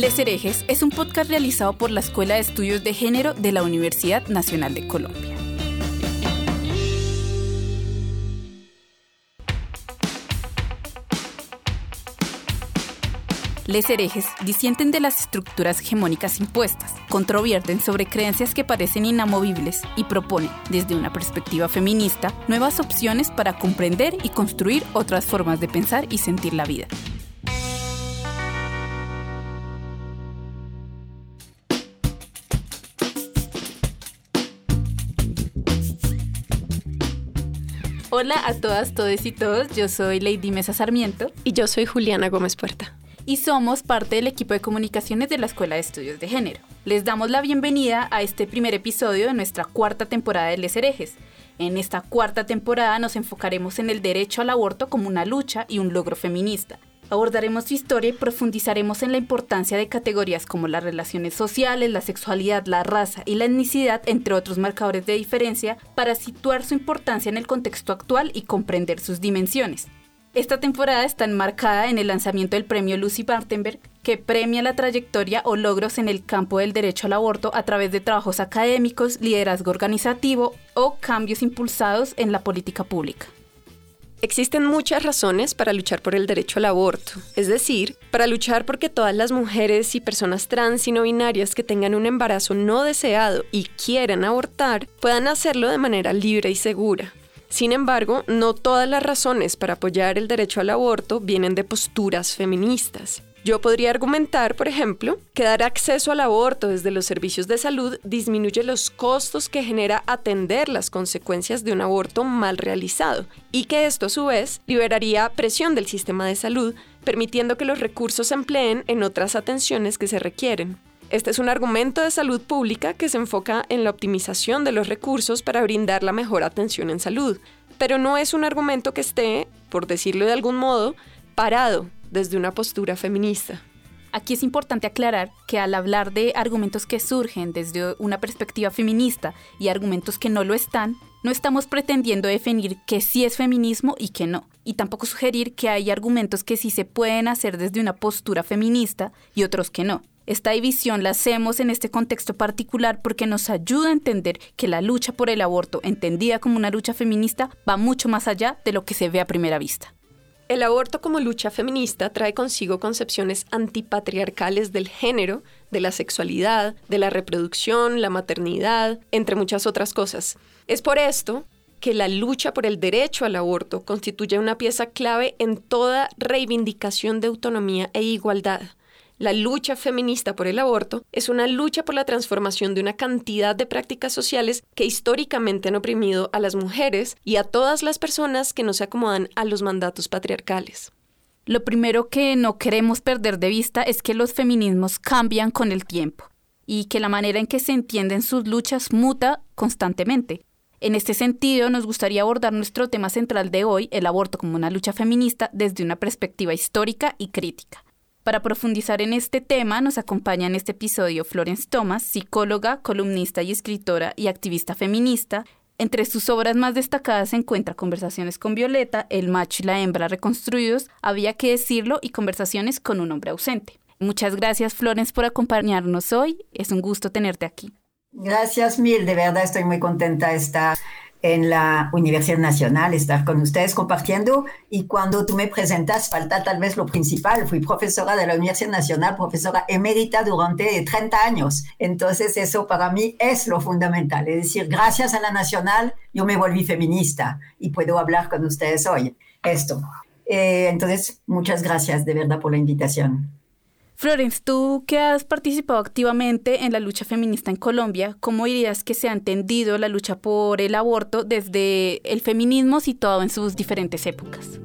Les Herejes es un podcast realizado por la Escuela de Estudios de Género de la Universidad Nacional de Colombia. Les herejes disienten de las estructuras hegemónicas impuestas, controvierten sobre creencias que parecen inamovibles y proponen, desde una perspectiva feminista, nuevas opciones para comprender y construir otras formas de pensar y sentir la vida. Hola a todas, todos y todos. Yo soy Lady Mesa Sarmiento. Y yo soy Juliana Gómez Puerta y somos parte del equipo de comunicaciones de la Escuela de Estudios de Género. Les damos la bienvenida a este primer episodio de nuestra cuarta temporada de Les Herejes. En esta cuarta temporada nos enfocaremos en el derecho al aborto como una lucha y un logro feminista. Abordaremos su historia y profundizaremos en la importancia de categorías como las relaciones sociales, la sexualidad, la raza y la etnicidad, entre otros marcadores de diferencia, para situar su importancia en el contexto actual y comprender sus dimensiones. Esta temporada está enmarcada en el lanzamiento del premio Lucy Bartenberg, que premia la trayectoria o logros en el campo del derecho al aborto a través de trabajos académicos, liderazgo organizativo o cambios impulsados en la política pública. Existen muchas razones para luchar por el derecho al aborto, es decir, para luchar porque todas las mujeres y personas trans y no binarias que tengan un embarazo no deseado y quieran abortar puedan hacerlo de manera libre y segura. Sin embargo, no todas las razones para apoyar el derecho al aborto vienen de posturas feministas. Yo podría argumentar, por ejemplo, que dar acceso al aborto desde los servicios de salud disminuye los costos que genera atender las consecuencias de un aborto mal realizado y que esto a su vez liberaría presión del sistema de salud, permitiendo que los recursos se empleen en otras atenciones que se requieren. Este es un argumento de salud pública que se enfoca en la optimización de los recursos para brindar la mejor atención en salud, pero no es un argumento que esté, por decirlo de algún modo, parado desde una postura feminista. Aquí es importante aclarar que al hablar de argumentos que surgen desde una perspectiva feminista y argumentos que no lo están, no estamos pretendiendo definir que sí es feminismo y que no, y tampoco sugerir que hay argumentos que sí se pueden hacer desde una postura feminista y otros que no. Esta división la hacemos en este contexto particular porque nos ayuda a entender que la lucha por el aborto, entendida como una lucha feminista, va mucho más allá de lo que se ve a primera vista. El aborto como lucha feminista trae consigo concepciones antipatriarcales del género, de la sexualidad, de la reproducción, la maternidad, entre muchas otras cosas. Es por esto que la lucha por el derecho al aborto constituye una pieza clave en toda reivindicación de autonomía e igualdad. La lucha feminista por el aborto es una lucha por la transformación de una cantidad de prácticas sociales que históricamente han oprimido a las mujeres y a todas las personas que no se acomodan a los mandatos patriarcales. Lo primero que no queremos perder de vista es que los feminismos cambian con el tiempo y que la manera en que se entienden sus luchas muta constantemente. En este sentido, nos gustaría abordar nuestro tema central de hoy, el aborto como una lucha feminista, desde una perspectiva histórica y crítica. Para profundizar en este tema, nos acompaña en este episodio Florence Thomas, psicóloga, columnista y escritora y activista feminista. Entre sus obras más destacadas se encuentra Conversaciones con Violeta, El macho y la hembra reconstruidos, Había que decirlo y Conversaciones con un hombre ausente. Muchas gracias Florence por acompañarnos hoy. Es un gusto tenerte aquí. Gracias mil, de verdad estoy muy contenta de estar en la Universidad Nacional, estar con ustedes compartiendo. Y cuando tú me presentas, falta tal vez lo principal. Fui profesora de la Universidad Nacional, profesora emérita durante 30 años. Entonces eso para mí es lo fundamental. Es decir, gracias a la Nacional, yo me volví feminista y puedo hablar con ustedes hoy. Esto. Eh, entonces, muchas gracias de verdad por la invitación. Florence, tú que has participado activamente en la lucha feminista en Colombia, ¿cómo dirías que se ha entendido la lucha por el aborto desde el feminismo situado en sus diferentes épocas?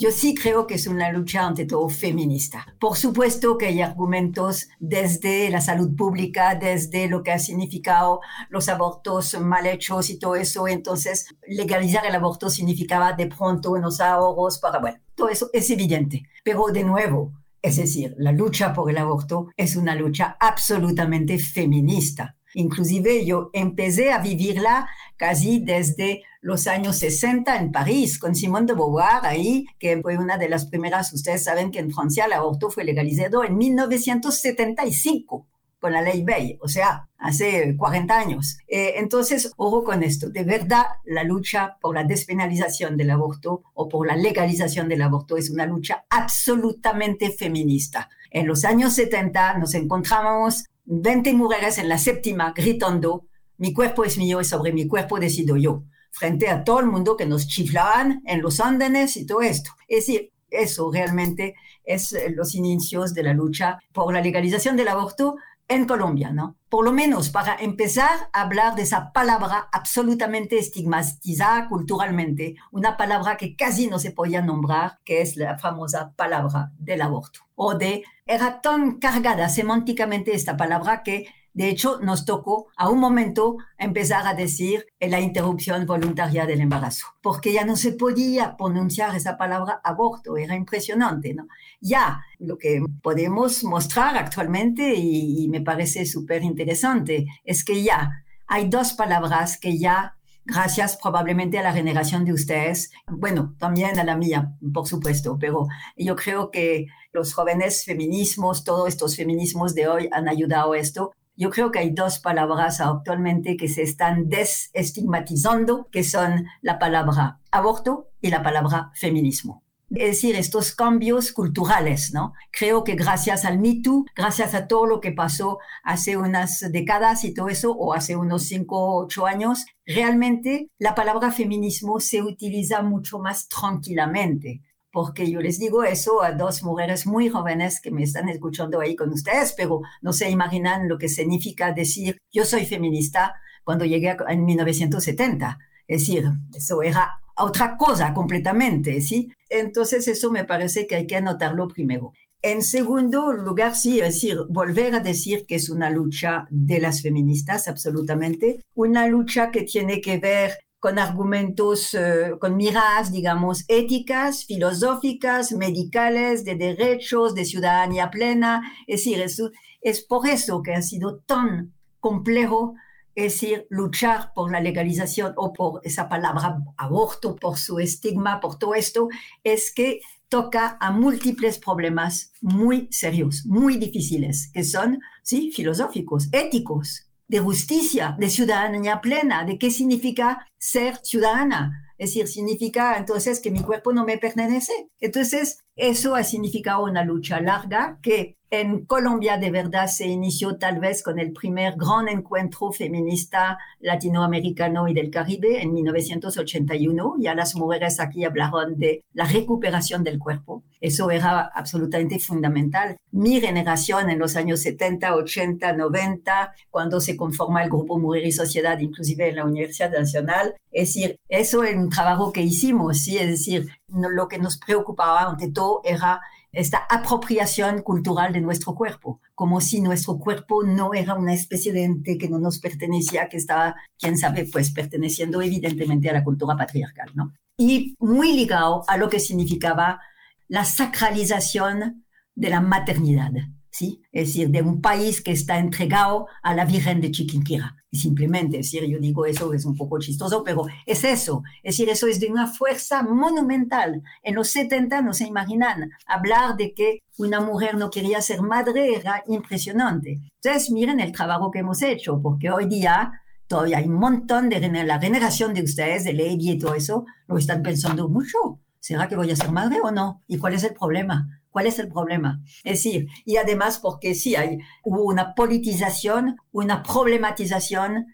yo sí creo que es una lucha ante todo feminista. Por supuesto que hay argumentos desde la salud pública, desde lo que ha significado los abortos mal hechos y todo eso. Entonces, legalizar el aborto significaba de pronto unos ahorros para, bueno, eso es evidente. Pero de nuevo, es decir, la lucha por el aborto es una lucha absolutamente feminista. Inclusive yo empecé a vivirla casi desde los años 60 en París, con Simone de Beauvoir ahí, que fue una de las primeras, ustedes saben que en Francia el aborto fue legalizado en 1975 con la ley Bay, o sea, hace 40 años. Eh, entonces, ojo con esto, de verdad la lucha por la despenalización del aborto o por la legalización del aborto es una lucha absolutamente feminista. En los años 70 nos encontrábamos 20 mujeres en la séptima gritando, mi cuerpo es mío y sobre mi cuerpo decido yo, frente a todo el mundo que nos chiflaban en los ándenes y todo esto. Es decir, eso realmente es eh, los inicios de la lucha por la legalización del aborto en Colombia, ¿no? Por lo menos para empezar a hablar de esa palabra absolutamente estigmatizada culturalmente, una palabra que casi no se podía nombrar, que es la famosa palabra del aborto. O de, era tan cargada semánticamente esta palabra que de hecho, nos tocó a un momento empezar a decir la interrupción voluntaria del embarazo, porque ya no se podía pronunciar esa palabra aborto, era impresionante, ¿no? Ya, lo que podemos mostrar actualmente, y, me parece súper interesante, es que ya hay dos palabras que ya gracias probablemente a la generación de ustedes, bueno, también a la mía, por supuesto, pero yo creo que los jóvenes feminismos, todos estos feminismos de hoy han ayudado a esto, yo creo que hay dos palabras actualmente que se están desestigmatizando, que son la palabra aborto y la palabra feminismo. Es decir, estos cambios culturales, ¿no? Creo que gracias al Me Too, gracias a todo lo que pasó hace unas décadas y todo eso, o hace unos cinco, ocho años, realmente la palabra feminismo se utiliza mucho más tranquilamente porque yo les digo eso a dos mujeres muy jóvenes que me están escuchando ahí con ustedes, pero no se imaginan lo que significa decir yo soy feminista cuando llegué en 1970. Es decir, eso era otra cosa completamente, ¿sí? Entonces eso me parece que hay que anotarlo primero. En segundo lugar, sí, es decir, volver a decir que es una lucha de las feministas, absolutamente, una lucha que tiene que ver con argumentos, eh, con miradas, digamos, éticas, filosóficas, medicales, de derechos, de ciudadanía plena. Es decir, es, es por eso que ha sido tan complejo, es decir, luchar por la legalización o por esa palabra aborto, por su estigma, por todo esto, es que toca a múltiples problemas muy serios, muy difíciles, que son, sí, filosóficos, éticos, de justicia, de ciudadanía plena, de qué significa ser ciudadana. Es decir, significa entonces que mi cuerpo no me pertenece. Entonces, eso ha significado una lucha larga que en Colombia de verdad se inició tal vez con el primer gran encuentro feminista latinoamericano y del Caribe en 1981. Ya las mujeres aquí hablaron de la recuperación del cuerpo. Eso era absolutamente fundamental. Mi generación en los años 70, 80, 90, cuando se conforma el grupo Mujer y Sociedad, inclusive en la Universidad Nacional, es decir, eso es un trabajo que hicimos, ¿sí? es decir, lo que nos preocupaba ante todo era esta apropiación cultural de nuestro cuerpo, como si nuestro cuerpo no era una especie de ente que no nos pertenecía, que estaba, quién sabe, pues perteneciendo evidentemente a la cultura patriarcal, ¿no? Y muy ligado a lo que significaba la sacralización de la maternidad. ¿Sí? Es decir, de un país que está entregado a la Virgen de Chiquinquira. Y simplemente, es decir, yo digo eso, es un poco chistoso, pero es eso. Es decir, eso es de una fuerza monumental. En los 70 no se imaginan hablar de que una mujer no quería ser madre, era impresionante. Entonces, miren el trabajo que hemos hecho, porque hoy día todavía hay un montón de la generación de ustedes, de Lady y todo eso, lo están pensando mucho. ¿Será que voy a ser madre o no? ¿Y cuál es el problema? ¿Cuál es el problema? Es decir, y además porque sí hay, hubo una politización, una problematización.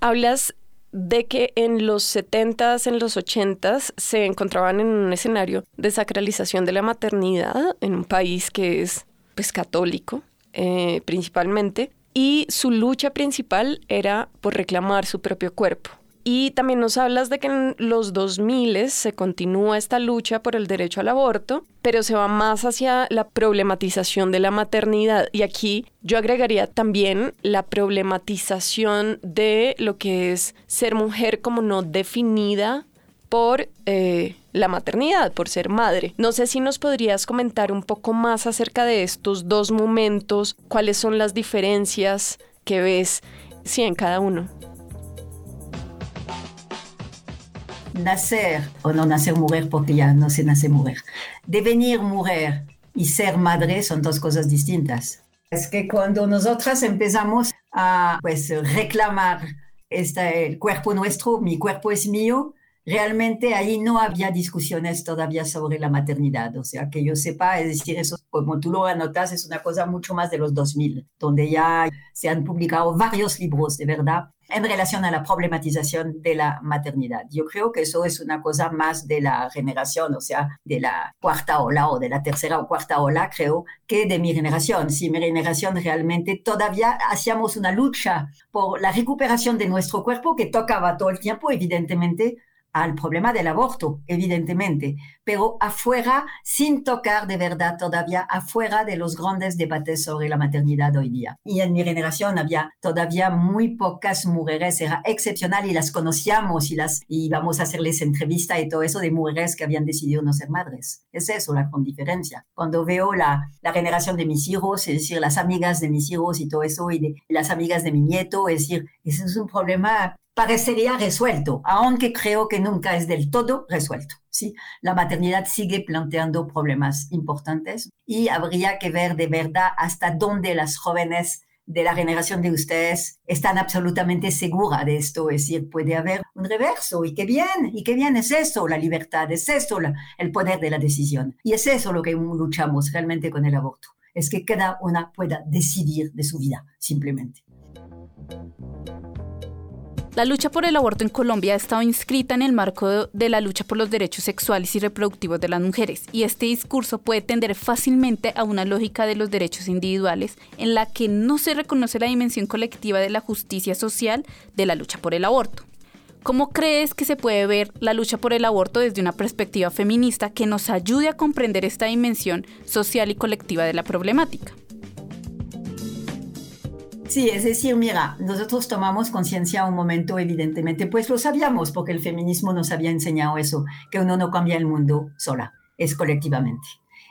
Hablas de que en los 70s, en los 80s, se encontraban en un escenario de sacralización de la maternidad en un país que es pues, católico, eh, principalmente, y su lucha principal era por reclamar su propio cuerpo. Y también nos hablas de que en los 2000 se continúa esta lucha por el derecho al aborto, pero se va más hacia la problematización de la maternidad. Y aquí yo agregaría también la problematización de lo que es ser mujer como no definida por eh, la maternidad, por ser madre. No sé si nos podrías comentar un poco más acerca de estos dos momentos, cuáles son las diferencias que ves sí, en cada uno. Nacer o no nacer mujer porque ya no se nace mujer. Devenir mujer y ser madre son dos cosas distintas. Es que cuando nosotras empezamos a pues, reclamar este, el cuerpo nuestro, mi cuerpo es mío, realmente ahí no había discusiones todavía sobre la maternidad. O sea, que yo sepa, es decir, eso, como tú lo anotas, es una cosa mucho más de los 2000, donde ya se han publicado varios libros, de verdad, en relación a la problematización de la maternidad. Yo creo que eso es una cosa más de la generación, o sea, de la cuarta ola o de la tercera o cuarta ola, creo, que de mi generación. Si mi generación realmente todavía hacíamos una lucha por la recuperación de nuestro cuerpo que tocaba todo el tiempo, evidentemente, al problema del aborto, evidentemente, pero afuera, sin tocar de verdad todavía, afuera de los grandes debates sobre la maternidad hoy día. Y en mi generación había todavía muy pocas mujeres, era excepcional y las conocíamos y las íbamos a hacerles entrevista y todo eso de mujeres que habían decidido no ser madres. Es eso la gran diferencia. Cuando veo la, la generación de mis hijos, es decir, las amigas de mis hijos y todo eso, y las amigas de mi nieto, es decir, ese es un problema parecería resuelto, aunque creo que nunca es del todo resuelto. ¿sí? La maternidad sigue planteando problemas importantes y habría que ver de verdad hasta dónde las jóvenes de la generación de ustedes están absolutamente seguras de esto, es decir, puede haber un reverso y qué bien, y qué bien es eso, la libertad, es eso, el poder de la decisión. Y es eso lo que luchamos realmente con el aborto, es que cada una pueda decidir de su vida, simplemente. La lucha por el aborto en Colombia ha estado inscrita en el marco de la lucha por los derechos sexuales y reproductivos de las mujeres, y este discurso puede tender fácilmente a una lógica de los derechos individuales en la que no se reconoce la dimensión colectiva de la justicia social de la lucha por el aborto. ¿Cómo crees que se puede ver la lucha por el aborto desde una perspectiva feminista que nos ayude a comprender esta dimensión social y colectiva de la problemática? Sí, es decir, mira, nosotros tomamos conciencia un momento, evidentemente, pues lo sabíamos, porque el feminismo nos había enseñado eso, que uno no cambia el mundo sola, es colectivamente.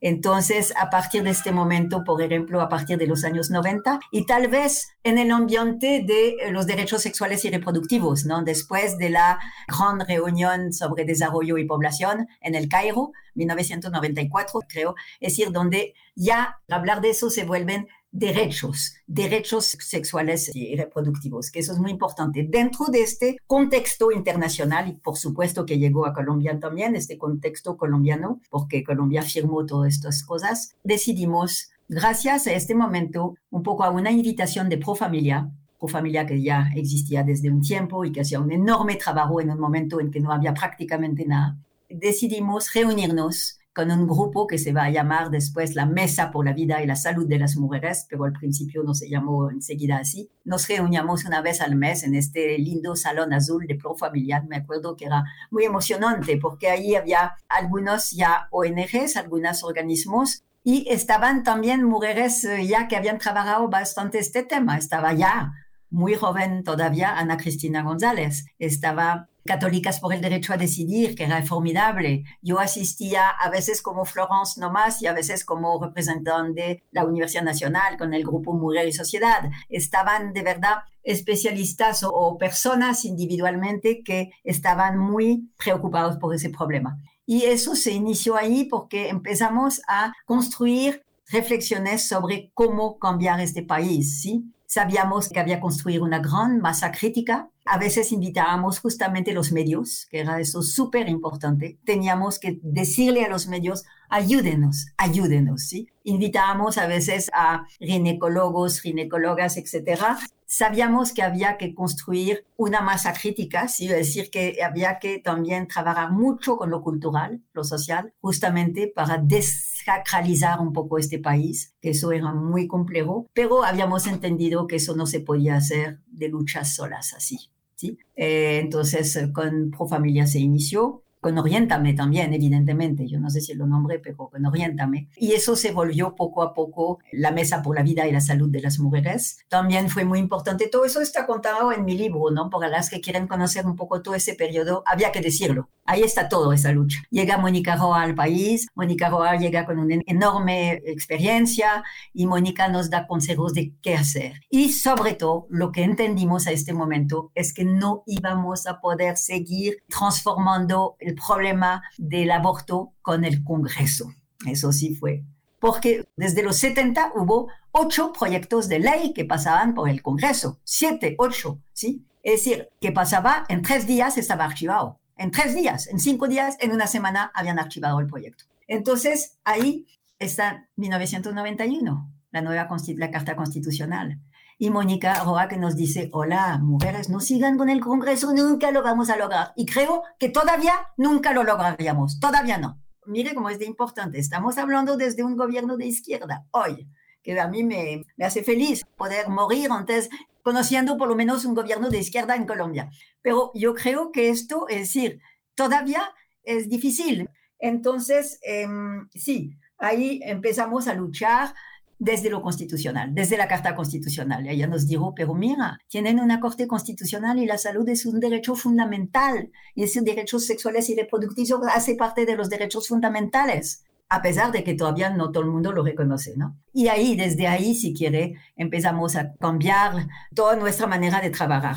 Entonces, a partir de este momento, por ejemplo, a partir de los años 90, y tal vez en el ambiente de los derechos sexuales y reproductivos, ¿no? Después de la gran reunión sobre desarrollo y población en el Cairo, 1994, creo, es decir, donde ya hablar de eso se vuelven derechos, derechos sexuales y reproductivos, que eso es muy importante. Dentro de este contexto internacional, y por supuesto que llegó a Colombia también, este contexto colombiano, porque Colombia firmó todas estas cosas, decidimos, gracias a este momento, un poco a una invitación de Pro Familia, Pro Familia que ya existía desde un tiempo y que hacía un enorme trabajo en un momento en que no había prácticamente nada, decidimos reunirnos con un grupo que se va a llamar después la Mesa por la Vida y la Salud de las Mujeres, pero al principio no se llamó enseguida así. Nos reuníamos una vez al mes en este lindo salón azul de Pro Familiar. Me acuerdo que era muy emocionante porque ahí había algunos ya ONGs, algunos organismos y estaban también mujeres eh, ya que habían trabajado bastante este tema. Estaba ya muy joven todavía Ana Cristina González. Estaba Católicas por el Derecho a Decidir, que era formidable. Yo asistía a veces como Florence nomás y a veces como representante de la Universidad Nacional con el grupo Mujer y Sociedad. Estaban de verdad especialistas o, o personas individualmente que estaban muy preocupados por ese problema. Y eso se inició ahí porque empezamos a construir reflexiones sobre cómo cambiar este país, ¿sí? Sabíamos que había construir una gran masa crítica. A veces invitábamos justamente los medios, que era eso súper importante. Teníamos que decirle a los medios, ayúdenos, ayúdenos, ¿sí? Invitábamos a veces a ginecólogos, ginecólogas, etcétera. Sabíamos que había que construir una masa crítica, sí, es decir, que había que también trabajar mucho con lo cultural, lo social, justamente para desacralizar un poco este país, que eso era muy complejo, pero habíamos entendido que eso no se podía hacer de luchas solas así. ¿sí? Eh, entonces, con Pro Familia se inició con Oriéntame también, evidentemente. Yo no sé si lo nombré, pero con Oriéntame. Y eso se volvió poco a poco la Mesa por la Vida y la Salud de las Mujeres. También fue muy importante. Todo eso está contado en mi libro, ¿no? Para las que quieren conocer un poco todo ese periodo, había que decirlo. Ahí está todo esa lucha. Llega Mónica Roa al país. Mónica Roa llega con una enorme experiencia y Mónica nos da consejos de qué hacer. Y sobre todo, lo que entendimos a este momento es que no íbamos a poder seguir transformando el problema del aborto con el Congreso. Eso sí fue. Porque desde los 70 hubo ocho proyectos de ley que pasaban por el Congreso. Siete, ocho, ¿sí? Es decir, que pasaba en tres días estaba archivado. En tres días, en cinco días, en una semana habían archivado el proyecto. Entonces, ahí está 1991, la nueva la Carta Constitucional y Mónica Roa que nos dice, hola, mujeres, no sigan con el Congreso, nunca lo vamos a lograr. Y creo que todavía nunca lo lograríamos, todavía no. Mire cómo es de importante, estamos hablando desde un gobierno de izquierda hoy, que a mí me, me hace feliz poder morir antes conociendo por lo menos un gobierno de izquierda en Colombia. Pero yo creo que esto, es decir, todavía es difícil. Entonces, em, sí, ahí empezamos a luchar desde lo constitucional, desde la Carta Constitucional. Ella nos dijo, pero mira, tienen una Corte Constitucional y la salud es un derecho fundamental y ese derechos sexuales y reproductivos hace parte de los derechos fundamentales a pesar de que todavía no todo el mundo lo reconoce, ¿no? Y ahí, desde ahí, si quiere, empezamos a cambiar toda nuestra manera de trabajar.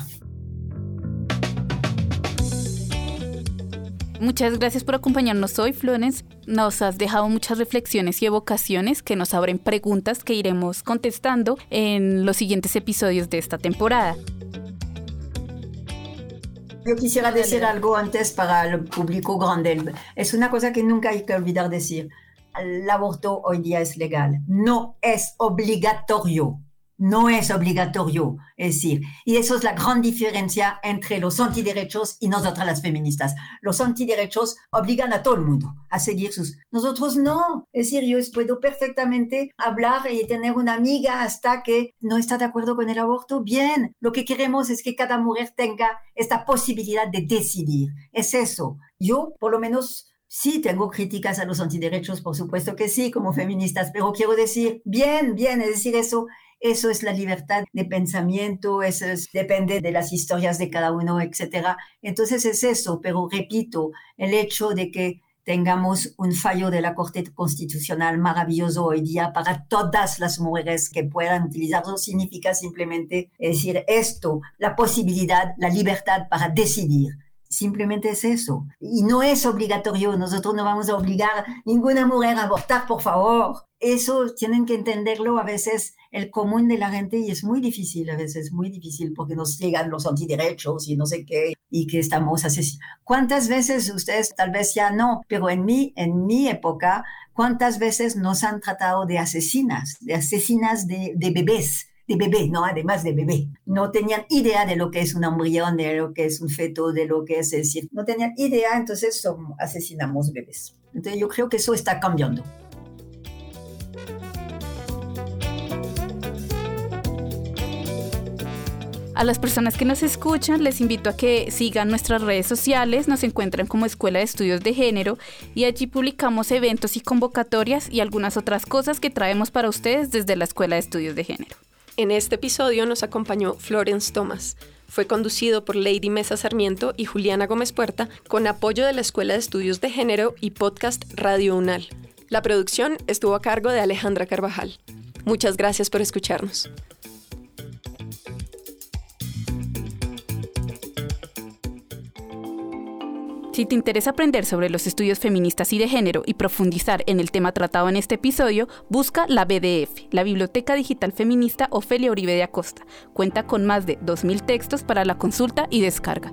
Muchas gracias por acompañarnos hoy, Florence. Nos has dejado muchas reflexiones y evocaciones que nos abren preguntas que iremos contestando en los siguientes episodios de esta temporada. Yo quisiera decir algo antes para el público grande. Es una cosa que nunca hay que olvidar decir. El aborto hoy día es legal. No es obligatorio no es obligatorio, es decir, y eso es la gran diferencia entre los antiderechos y nosotras las feministas. Los antiderechos obligan a todo el mundo a seguir sus... Nosotros no, es decir, yo puedo perfectamente hablar y tener una amiga hasta que no está de acuerdo con el aborto. Bien, lo que queremos es que cada mujer tenga esta posibilidad de decidir. Es eso. Yo, por lo menos, Sí, tengo críticas a los antiderechos, por supuesto que sí, como feministas, pero quiero decir, bien, bien, es decir, eso eso es la libertad de pensamiento, eso depende de las historias de cada uno, etc. Entonces es eso, pero repito, el hecho de que tengamos un fallo de la Corte Constitucional maravilloso hoy día para todas las mujeres que puedan utilizarlo significa simplemente decir esto, la posibilidad, la libertad para decidir. Simplemente es eso. Y no es obligatorio. Nosotros no vamos a obligar a ninguna mujer a abortar, por favor. Eso tienen que entenderlo a veces el común de la gente y es muy difícil, a veces muy difícil porque nos llegan los antiderechos y no sé qué y que estamos asesinando. ¿Cuántas veces ustedes tal vez ya no, pero en mi, en mi época, cuántas veces nos han tratado de asesinas, de asesinas de bebés? De bebé, ¿no? Además de bebé. No tenían idea de lo que es un embrión, de lo que es un feto, de lo que es, decir, no tenían idea, entonces asesinamos bebés. Entonces yo creo que eso está cambiando. A las personas que nos escuchan les invito a que sigan nuestras redes sociales, nos encuentran como Escuela de Estudios de Género y allí publicamos eventos y convocatorias y algunas otras cosas que traemos para ustedes desde la Escuela de Estudios de Género. En este episodio nos acompañó Florence Thomas. Fue conducido por Lady Mesa Sarmiento y Juliana Gómez Puerta con apoyo de la Escuela de Estudios de Género y podcast Radio UNAL. La producción estuvo a cargo de Alejandra Carvajal. Muchas gracias por escucharnos. Si te interesa aprender sobre los estudios feministas y de género y profundizar en el tema tratado en este episodio, busca la BDF, la Biblioteca Digital Feminista Ofelia Uribe de Acosta. Cuenta con más de 2.000 textos para la consulta y descarga.